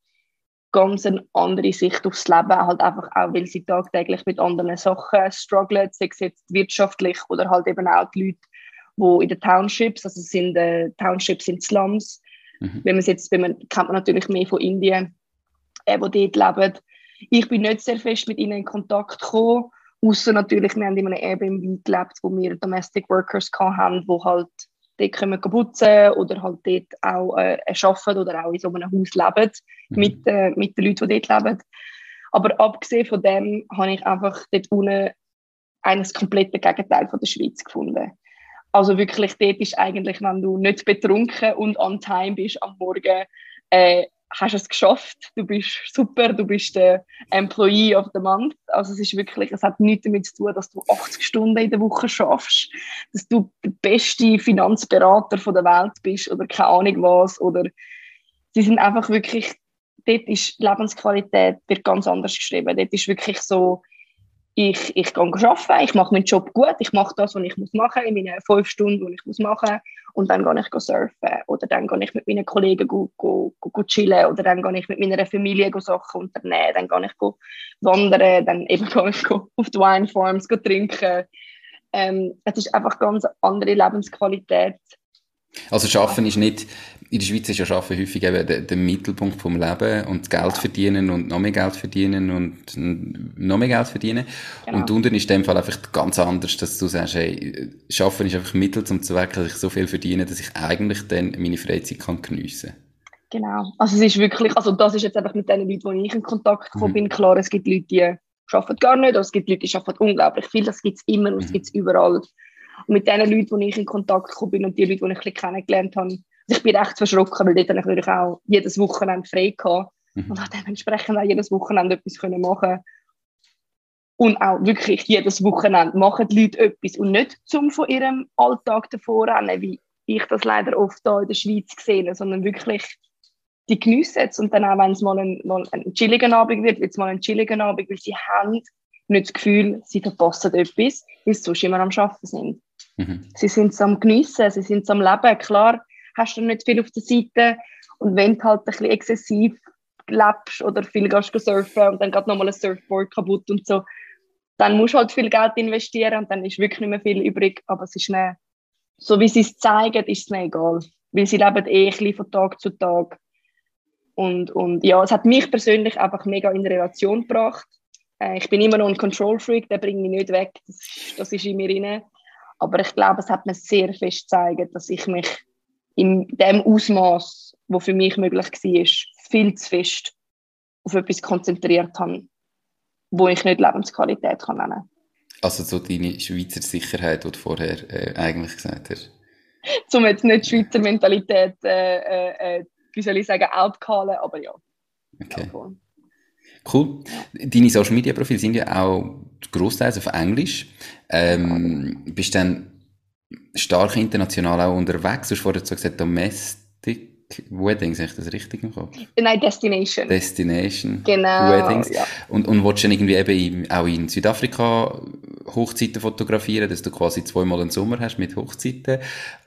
ganz eine andere Sicht aufs Leben, halt einfach auch, weil sie tagtäglich mit anderen Sachen strugglen, sei es jetzt wirtschaftlich oder halt eben auch die Leute, die in den Townships, also sind äh, Townships sind Slums, mhm. wenn man jetzt, wenn man, kennt man natürlich mehr von Indien, äh, wo dort leben, ich bin nicht sehr fest mit ihnen in Kontakt gekommen, außer natürlich, wir haben in einem Airbnb gelebt, wo wir Domestic Workers hatten, die halt dort können putzen oder halt dort auch äh, arbeiten oder auch in so einem Haus leben mhm. mit, äh, mit den Leuten, die dort leben. Aber abgesehen von dem habe ich einfach dort unten eines komplette Gegenteil von der Schweiz gefunden. Also wirklich, dort ist eigentlich, wenn du nicht betrunken und on time bist am Morgen, äh, hast es geschafft, du bist super, du bist der Employee of the Month. Also es ist wirklich, es hat nichts damit zu tun, dass du 80 Stunden in der Woche schaffst, dass du der beste Finanzberater von der Welt bist oder keine Ahnung was oder sie sind einfach wirklich dort ist Lebensqualität wird ganz anders geschrieben. Dort ist wirklich so, ich, ich gehe arbeiten, ich mache meinen Job gut, ich mache das, was ich muss machen in meinen fünf Stunden, die ich muss machen und dann gehe ich surfen oder dann gehe ich mit meinen Kollegen go, go, go chillen oder dann gehe ich mit meiner Familie go Sachen unternehmen, dann gehe ich go wandern, dann eben gehe ich go auf die Wine Farms go trinken. Ähm, es ist einfach ganz andere Lebensqualität. Also Schaffen ist nicht in der Schweiz ist ja Arbeiten häufig eben der, der, Mittelpunkt vom Leben und Geld verdienen und noch mehr Geld verdienen und noch mehr Geld verdienen. Genau. Und unten ist in dem Fall einfach ganz anders, dass du sagst, hey, Schaffen ist einfach Mittel zum Zweck, dass ich so viel verdiene, dass ich eigentlich dann meine Freizeit kann geniessen Genau. Also es ist wirklich, also das ist jetzt einfach mit den Leuten, wo ich in Kontakt gekommen mhm. bin. Klar, es gibt Leute, die arbeiten gar nicht, aber es gibt Leute, die arbeiten unglaublich viel. Das gibt es immer und es mhm. gibt es überall. Und mit den Leuten, wo ich in Kontakt gekommen bin und die Leute, die ich ein bisschen kennengelernt habe, ich bin recht verschrocken, weil dort habe ich natürlich auch jedes Wochenende frei gehabt mhm. und habe dementsprechend auch jedes Wochenende etwas können machen und auch wirklich jedes Wochenende machen die Leute etwas und nicht zum von ihrem Alltag davor rennen, wie ich das leider oft hier in der Schweiz sehe, sondern wirklich die geniessen und dann auch, wenn es mal ein, mal ein chilliger Abend wird, wird es mal ein chilliger Abend, weil sie haben nicht das Gefühl, sie verpassen etwas, weil sie sonst immer am Arbeiten sind. Mhm. Sie sind am Geniessen, sie sind am Leben. Klar, hast du nicht viel auf der Seite. Und wenn du halt ein bisschen exzessiv lebst oder viel gehst surfen und dann geht nochmal ein Surfboard kaputt und so, dann musst du halt viel Geld investieren und dann ist wirklich nicht mehr viel übrig. Aber es ist nicht, so wie sie es zeigen, ist es mir egal. Weil sie leben eh ein bisschen von Tag zu Tag. Und, und ja, es hat mich persönlich einfach mega in Relation gebracht. Äh, ich bin immer noch ein Control-Freak, der bringt mich nicht weg. Das, das ist in mir drin. Aber ich glaube, es hat mir sehr fest gezeigt, dass ich mich in dem Ausmaß, wo für mich möglich war, viel zu fest auf etwas konzentriert habe, wo ich nicht Lebensqualität kann nennen Also so deine Schweizer Sicherheit, die du vorher äh, eigentlich gesagt hast? Zum jetzt nicht Schweizer Mentalität, äh, äh, äh wie soll ich sagen, outcallen, aber ja. Okay. Cool. Deine Social Media Profile sind ja auch großteils auf Englisch. Ähm, bist dann stark international auch unterwegs. Du hast vorher so gesagt, Domestic Weddings, habe ich das richtig im Kopf? Nein, Destination. Destination genau, Weddings. Ja. Und, und willst du dann irgendwie eben auch in Südafrika Hochzeiten fotografieren, dass du quasi zweimal einen Sommer hast mit Hochzeiten?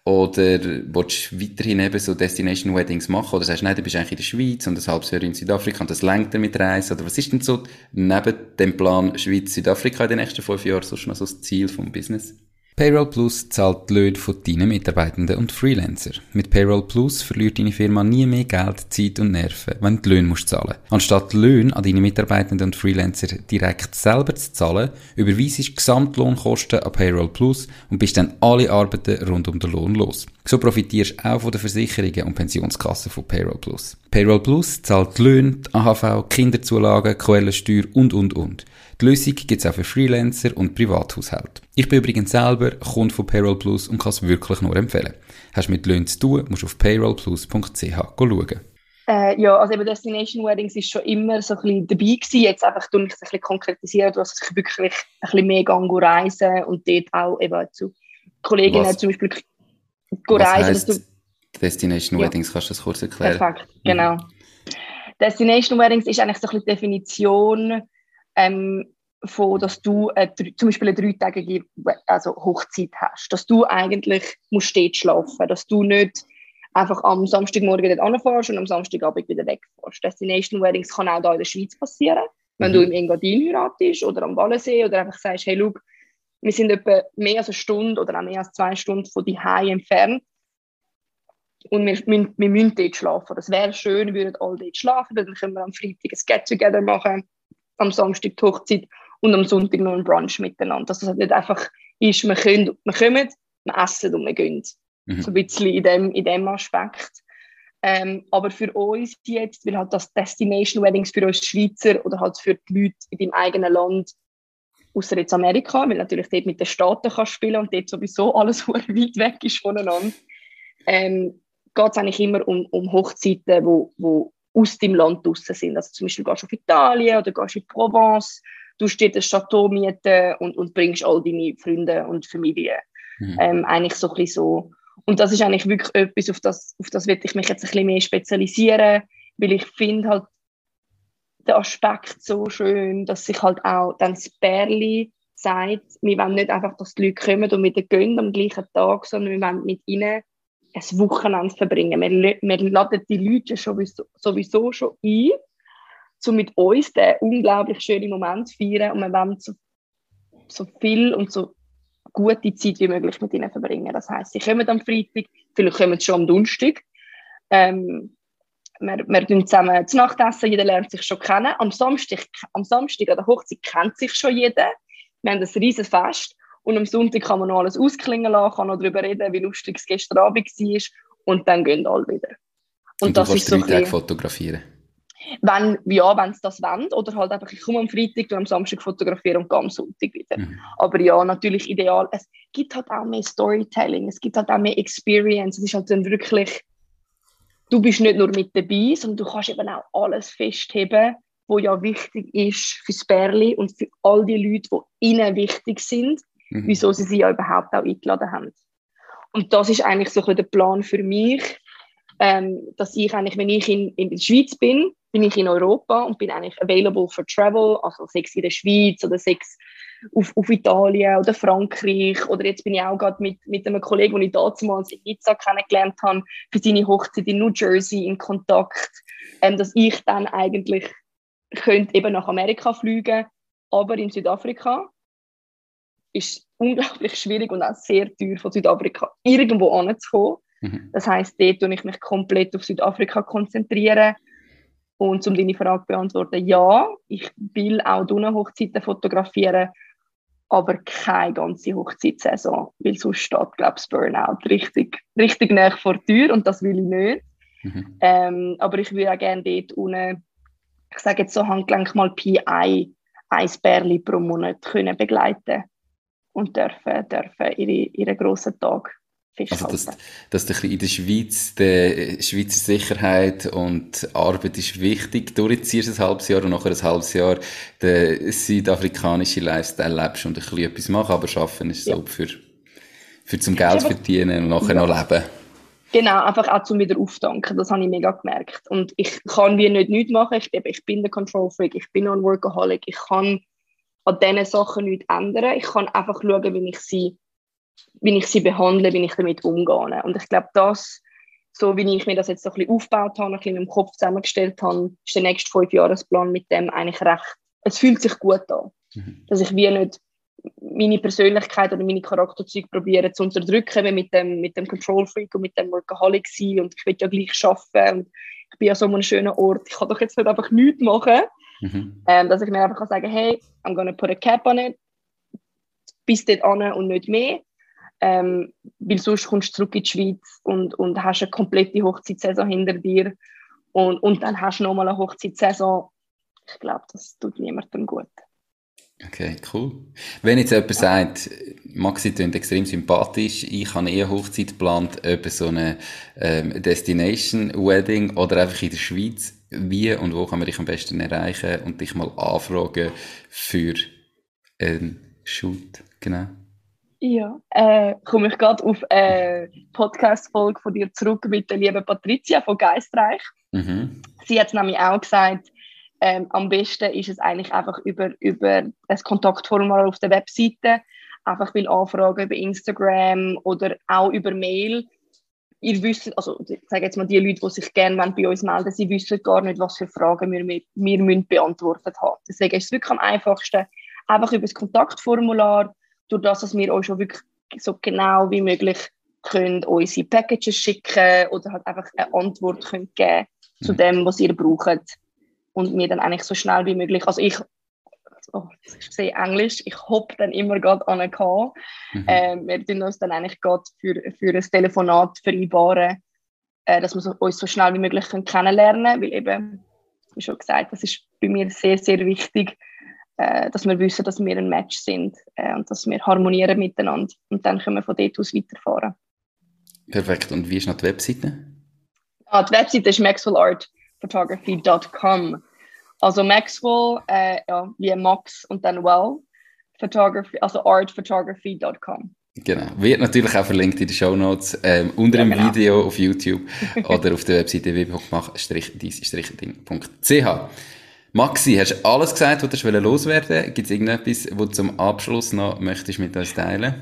Oder willst du weiterhin eben so Destination Weddings machen? Oder sagst du, nein, du bist eigentlich in der Schweiz und ein halbes Jahr in Südafrika und das lenkt dir mit Reisen? Oder was ist denn so neben dem Plan Schweiz-Südafrika in den nächsten fünf Jahren sonst noch so das Ziel vom Business? Payroll Plus zahlt die Löhne von deinen Mitarbeitenden und Freelancer. Mit Payroll Plus verliert deine Firma nie mehr Geld, Zeit und Nerven, wenn du die Löhne musst zahlen Anstatt die Löhne an deine Mitarbeitenden und Freelancer direkt selber zu zahlen, überweisest du Gesamtlohnkosten an Payroll Plus und bist dann alle Arbeiten rund um den Lohn los. So profitierst du auch von den Versicherungen und Pensionskassen von Payroll Plus. Payroll Plus zahlt die Löhne, die AHV, Kinderzulagen, Quellensteuer und, und, und. Die Lösung gibt es auch für Freelancer und Privathaushalte. Ich bin übrigens selber Kunde von Payroll Plus und kann es wirklich nur empfehlen. Hast du mit Löhnen zu tun, musst du auf payrollplus.ch schauen. Äh, ja, also eben Destination Weddings ist schon immer so ein bisschen dabei gewesen. Jetzt einfach tue ich es ein bisschen konkretisiert, dass ich wirklich ein bisschen mehr gang reisen und dort auch eben zu Kolleginnen Was? zum Beispiel was reisen. Heisst Destination ja. Weddings, kannst du das kurz erklären? Perfekt, genau. Mhm. Destination Weddings ist eigentlich so ein bisschen die Definition ähm, von, dass du äh, zum Beispiel eine dreitägige also Hochzeit hast, dass du eigentlich musst stets schlafen, dass du nicht einfach am Samstagmorgen dort anfährst und am Samstagabend wieder wegfährst. Destination Weddings kann auch hier in der Schweiz passieren, wenn mhm. du im Engadin heiratest oder am Wallensee oder einfach sagst, hey, look, wir sind etwa mehr als eine Stunde oder auch mehr als zwei Stunden von die entfernt und wir, wir, wir müssen dort schlafen. Das wäre schön, wir würden alle dort schlafen, dann können wir am Freitag ein Get-Together machen am Samstag die Hochzeit und am Sonntag noch ein Brunch miteinander. Dass es halt nicht einfach ist, wir, können, wir kommen, wir essen und wir gehen. Mhm. So ein bisschen in dem, in dem Aspekt. Ähm, aber für uns jetzt, weil halt das Destination Weddings für uns Schweizer oder halt für die Leute in deinem eigenen Land, außer jetzt Amerika, weil natürlich dort mit den Staaten kannst spielen und dort sowieso alles weit weg ist voneinander, ähm, geht es eigentlich immer um, um Hochzeiten, wo, wo aus dem Land draußen sind. Also zum Beispiel gehst du auf Italien oder gehst in Provence, du stehst ein Chateau mieten und, und bringst all deine Freunde und Familie. Mhm. Ähm, eigentlich so ein bisschen so. Und das ist eigentlich wirklich etwas, auf das, auf das will ich mich jetzt ein bisschen mehr spezialisieren, weil ich finde halt, den Aspekt so schön, dass sich halt auch dann das Bärli sagt, wir wollen nicht einfach, dass die Leute kommen und wieder gehen am gleichen Tag, sondern wir wollen mit ihnen ein Wochenende verbringen. Wir, wir laden die Leute sowieso, schon ein, um mit uns den unglaublich schönen Moment zu feiern und wir wollen so, so viel und so gute Zeit wie möglich mit ihnen verbringen. Das heißt, sie kommen am Freitag, vielleicht kommen sie schon am Donnerstag. Ähm, wir, wir tun zusammen zu Nacht essen, jeder lernt sich schon kennen. Am Samstag, am Samstag an der Hochzeit kennt sich schon jeder. Wir haben ein riesiges Fest und am Sonntag kann man noch alles ausklingen lassen, kann noch darüber reden, wie lustig es gestern Abend war und dann gehen alle wieder. Und, und das ist so drei Tage fotografieren? Wenn, ja, wenn es das wollen, oder halt einfach, ich komme am Freitag, du am Samstag fotografieren und gehe am Sonntag wieder. Mhm. Aber ja, natürlich ideal. Es gibt halt auch mehr Storytelling, es gibt halt auch mehr Experience, es ist halt dann wirklich, du bist nicht nur mit dabei, sondern du kannst eben auch alles festheben, wo ja wichtig ist fürs Bärli und für all die Leute, die ihnen wichtig sind, mhm. wieso sie sie ja überhaupt auch eingeladen haben. Und das ist eigentlich so ein der Plan für mich, ähm, dass ich eigentlich, wenn ich in, in der Schweiz bin, bin ich in Europa und bin eigentlich available for travel, also sechs in der Schweiz oder sechs auf, auf Italien oder Frankreich oder jetzt bin ich auch gerade mit, mit einem Kollegen, den ich damals in Nizza kennengelernt habe, für seine Hochzeit in New Jersey in Kontakt, ähm, dass ich dann eigentlich könnte eben nach Amerika fliegen, aber in Südafrika ist unglaublich schwierig und auch sehr teuer von Südafrika irgendwo anzukommen. Mhm. Das heißt, dort tue ich mich komplett auf Südafrika konzentrieren. Und um deine Frage zu beantworten, ja, ich will auch Hochzeiten fotografieren, aber keine ganze Hochzeitssaison, weil sonst steht, glaube ich, Burnout richtig, richtig nah vor der Tür und das will ich nicht. Mhm. Ähm, aber ich würde auch gerne dort unten, ich sage jetzt so Handgelenk mal Pi, ein, ein Bärli pro Monat können begleiten und dürfen, dürfen ihre, ihren grossen Tag also dass, dass in der Schweiz die Schweizer Sicherheit und Arbeit ist wichtig. Du ziehst ein halbes Jahr und nachher ein halbes Jahr den südafrikanischen Lifestyle lebst und ein bisschen etwas machen, aber arbeiten ist ja. so für, für zum Geld verdienen und nachher ja. noch leben. Genau, einfach auch zum wieder auftanken. Das habe ich mega gemerkt. Und ich kann wie nicht nichts machen. Ich, ich bin der Control Freak, ich bin ein Workaholic. Ich kann an diesen Sachen nichts ändern. Ich kann einfach schauen, wie ich sie, wie ich sie behandle, wie ich damit umgehe. Und ich glaube, das, so wie ich mir das jetzt so ein bisschen aufgebaut habe, ein bisschen im Kopf zusammengestellt habe, ist der nächste Fünfjahresplan mit dem eigentlich recht, es fühlt sich gut an. Mhm. Dass ich wie nicht meine Persönlichkeit oder meine Charakterzüge probiere zu unterdrücken, mit dem, mit dem Control Freak und mit dem Workaholic sein und ich will ja gleich arbeiten und ich bin ja so an einem schönen Ort, ich kann doch jetzt nicht einfach nichts machen, Mhm. Ähm, dass ich mir einfach sagen kann, hey, I'm gonna put a cap on it, bis dort an und nicht mehr. Ähm, weil sonst kommst du zurück in die Schweiz und, und hast eine komplette Hochzeitssaison hinter dir und, und dann hast du nochmal eine Hochzeitssaison. Ich glaube, das tut niemandem gut. Okay, cool. Wenn jetzt jemand sagt, Maxi klingt extrem sympathisch, ich habe eher Hochzeit geplant, etwa so eine ähm, Destination Wedding oder einfach in der Schweiz, wie und wo kann man dich am besten erreichen und dich mal anfragen für einen Shoot, genau? Ja, äh, komme ich gerade auf eine Podcast-Folge von dir zurück mit der lieben Patricia von Geistreich. Mhm. Sie hat es nämlich auch gesagt, ähm, am besten ist es eigentlich einfach über, über das Kontaktformular auf der Webseite, einfach will anfragen über Instagram oder auch über Mail. Ihr wisst, also ich sage jetzt mal die Leute, die sich gerne bei uns melden, sie wissen gar nicht, was für Fragen wir, wir, wir müssen beantwortet haben. Deswegen ist es wirklich am einfachsten, einfach über das Kontaktformular, durch das, dass wir euch schon wirklich so genau wie möglich können unsere Packages schicken oder halt einfach eine Antwort können geben zu mhm. dem, was ihr braucht und mir dann eigentlich so schnell wie möglich, also ich, oh, ich sehe Englisch, ich hopp dann immer gerade an. Mhm. Ähm, wir tun uns dann eigentlich gerade für, für ein Telefonat vereinbaren, äh, dass wir so, uns so schnell wie möglich können kennenlernen weil eben, wie schon gesagt, das ist bei mir sehr, sehr wichtig, äh, dass wir wissen, dass wir ein Match sind äh, und dass wir harmonieren miteinander und dann können wir von dort aus weiterfahren. Perfekt. Und wie ist noch die Webseite? Ah, die Webseite ist Maxwell Art photography.com. Also Maxwell, äh, ja, wie Max und dann Well, Photography, also artphotography.com. Genau. Wird natürlich auch verlinkt in den Show Notes ähm, unter ja, dem genau. Video auf YouTube oder auf der Webseite www.mach-dein-ding.ch. Maxi, hast du alles gesagt, was du loswerden wolltest? Gibt es irgendetwas, was du zum Abschluss noch möchtest mit uns teilen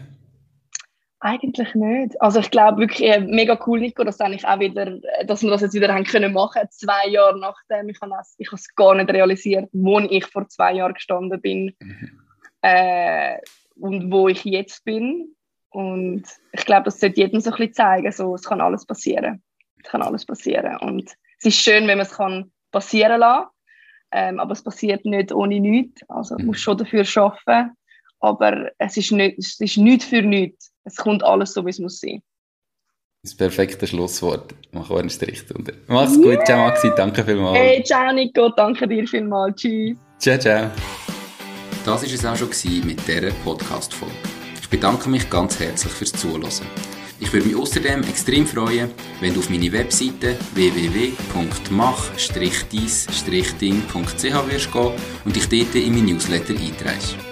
Eigentlich nicht. Also ich glaube wirklich äh, mega cool, Nico, dass, eigentlich auch wieder, dass wir das jetzt wieder haben können machen Zwei Jahre nachdem. Ich habe es, ich gar nicht realisiert, wo ich vor zwei Jahren gestanden bin mhm. äh, und wo ich jetzt bin. Und ich glaube, das sollte jedem so ein bisschen zeigen, so, es kann alles passieren. Es kann alles passieren. Und es ist schön, wenn man es kann passieren lassen ähm, aber es passiert nicht ohne nichts. Also man muss schon dafür arbeiten, aber es ist, nicht, es ist nichts für nichts. Es kommt alles so, wie es muss sein. Das perfekte Schlusswort. Mach einen Strich drunter. Mach's yeah. gut, ciao Maxi, danke vielmals. Hey, ciao Nico, danke dir vielmals. Tschüss. Ciao, ciao. Das war es auch schon mit dieser Podcast-Folge. Ich bedanke mich ganz herzlich fürs Zuhören. Ich würde mich außerdem extrem freuen, wenn du auf meine Webseite www.mach-dies-ding.ch wirst gehen und dich dort in mein Newsletter einträgst.